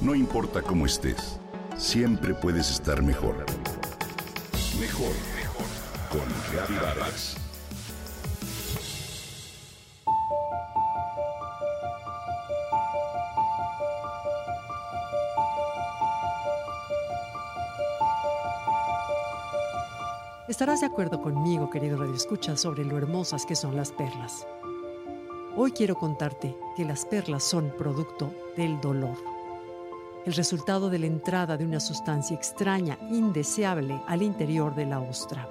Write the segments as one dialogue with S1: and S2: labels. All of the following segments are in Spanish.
S1: No importa cómo estés, siempre puedes estar mejor. Mejor, mejor. Con Vargas.
S2: Estarás de acuerdo conmigo, querido Radio Escucha, sobre lo hermosas que son las perlas. Hoy quiero contarte que las perlas son producto del dolor el resultado de la entrada de una sustancia extraña, indeseable, al interior de la ostra.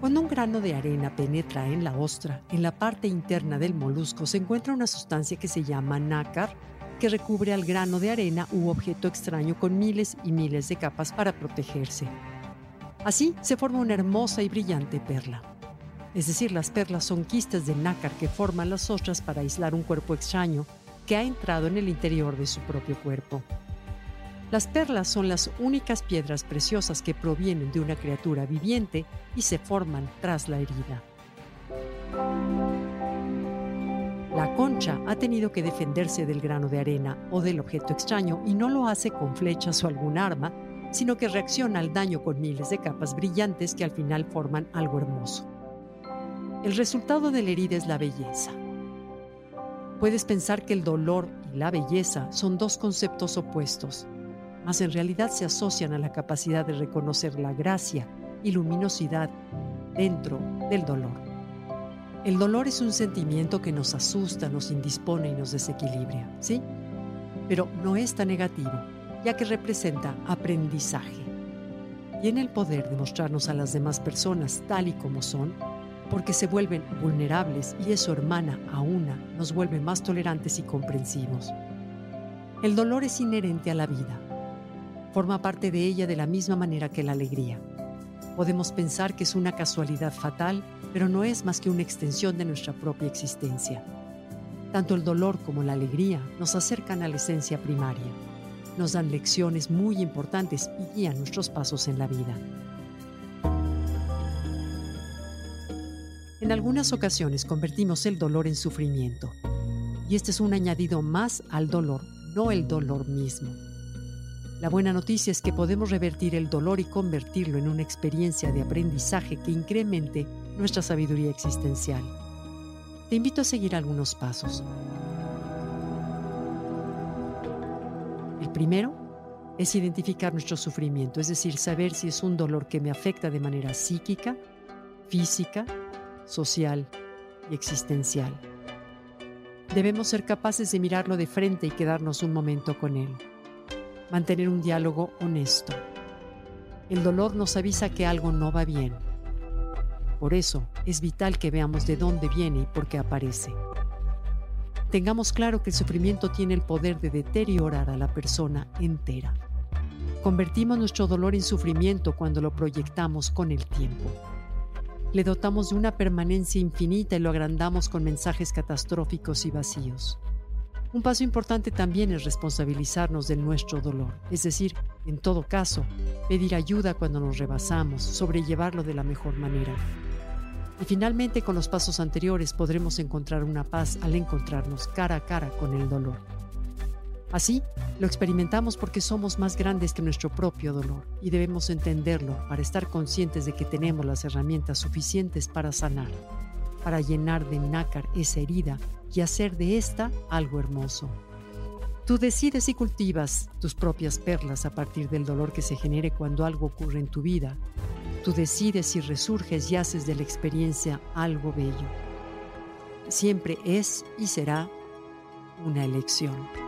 S2: Cuando un grano de arena penetra en la ostra, en la parte interna del molusco se encuentra una sustancia que se llama nácar, que recubre al grano de arena u objeto extraño con miles y miles de capas para protegerse. Así se forma una hermosa y brillante perla. Es decir, las perlas son quistes de nácar que forman las ostras para aislar un cuerpo extraño que ha entrado en el interior de su propio cuerpo. Las perlas son las únicas piedras preciosas que provienen de una criatura viviente y se forman tras la herida. La concha ha tenido que defenderse del grano de arena o del objeto extraño y no lo hace con flechas o algún arma, sino que reacciona al daño con miles de capas brillantes que al final forman algo hermoso. El resultado de la herida es la belleza. Puedes pensar que el dolor y la belleza son dos conceptos opuestos, mas en realidad se asocian a la capacidad de reconocer la gracia y luminosidad dentro del dolor. El dolor es un sentimiento que nos asusta, nos indispone y nos desequilibra, ¿sí? Pero no es tan negativo, ya que representa aprendizaje. Tiene el poder de mostrarnos a las demás personas tal y como son porque se vuelven vulnerables y eso hermana a una nos vuelve más tolerantes y comprensivos. El dolor es inherente a la vida. Forma parte de ella de la misma manera que la alegría. Podemos pensar que es una casualidad fatal, pero no es más que una extensión de nuestra propia existencia. Tanto el dolor como la alegría nos acercan a la esencia primaria, nos dan lecciones muy importantes y guían nuestros pasos en la vida. En algunas ocasiones convertimos el dolor en sufrimiento, y este es un añadido más al dolor, no el dolor mismo. La buena noticia es que podemos revertir el dolor y convertirlo en una experiencia de aprendizaje que incremente nuestra sabiduría existencial. Te invito a seguir algunos pasos. El primero es identificar nuestro sufrimiento, es decir, saber si es un dolor que me afecta de manera psíquica, física, social y existencial. Debemos ser capaces de mirarlo de frente y quedarnos un momento con él. Mantener un diálogo honesto. El dolor nos avisa que algo no va bien. Por eso es vital que veamos de dónde viene y por qué aparece. Tengamos claro que el sufrimiento tiene el poder de deteriorar a la persona entera. Convertimos nuestro dolor en sufrimiento cuando lo proyectamos con el tiempo le dotamos de una permanencia infinita y lo agrandamos con mensajes catastróficos y vacíos. Un paso importante también es responsabilizarnos de nuestro dolor, es decir, en todo caso, pedir ayuda cuando nos rebasamos, sobrellevarlo de la mejor manera. Y finalmente con los pasos anteriores podremos encontrar una paz al encontrarnos cara a cara con el dolor. Así, lo experimentamos porque somos más grandes que nuestro propio dolor y debemos entenderlo para estar conscientes de que tenemos las herramientas suficientes para sanar, para llenar de nácar esa herida y hacer de esta algo hermoso. Tú decides y cultivas tus propias perlas a partir del dolor que se genere cuando algo ocurre en tu vida. Tú decides si resurges y haces de la experiencia algo bello. Siempre es y será una elección.